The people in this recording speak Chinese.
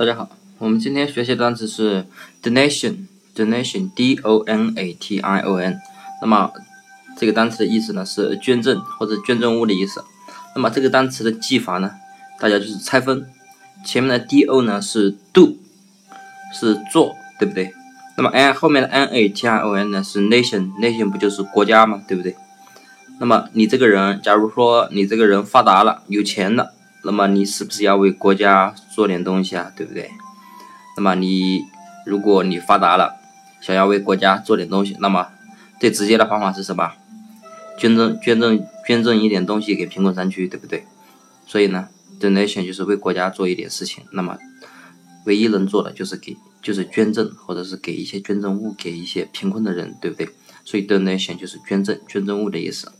大家好，我们今天学习的单词是 donation，donation，d o n a t i o n。那么这个单词的意思呢是捐赠或者捐赠物的意思。那么这个单词的记法呢，大家就是拆分，前面的 d o 呢是 do，是做，对不对？那么 n 后面的 n a t i o n 呢是 nation，nation 不就是国家吗？对不对？那么你这个人，假如说你这个人发达了，有钱了。那么你是不是要为国家做点东西啊？对不对？那么你如果你发达了，想要为国家做点东西，那么最直接的方法是什么？捐赠捐赠捐赠一点东西给贫困山区，对不对？所以呢，donation 就是为国家做一点事情。那么唯一能做的就是给就是捐赠，或者是给一些捐赠物给一些贫困的人，对不对？所以 donation 就是捐赠捐赠物的意思。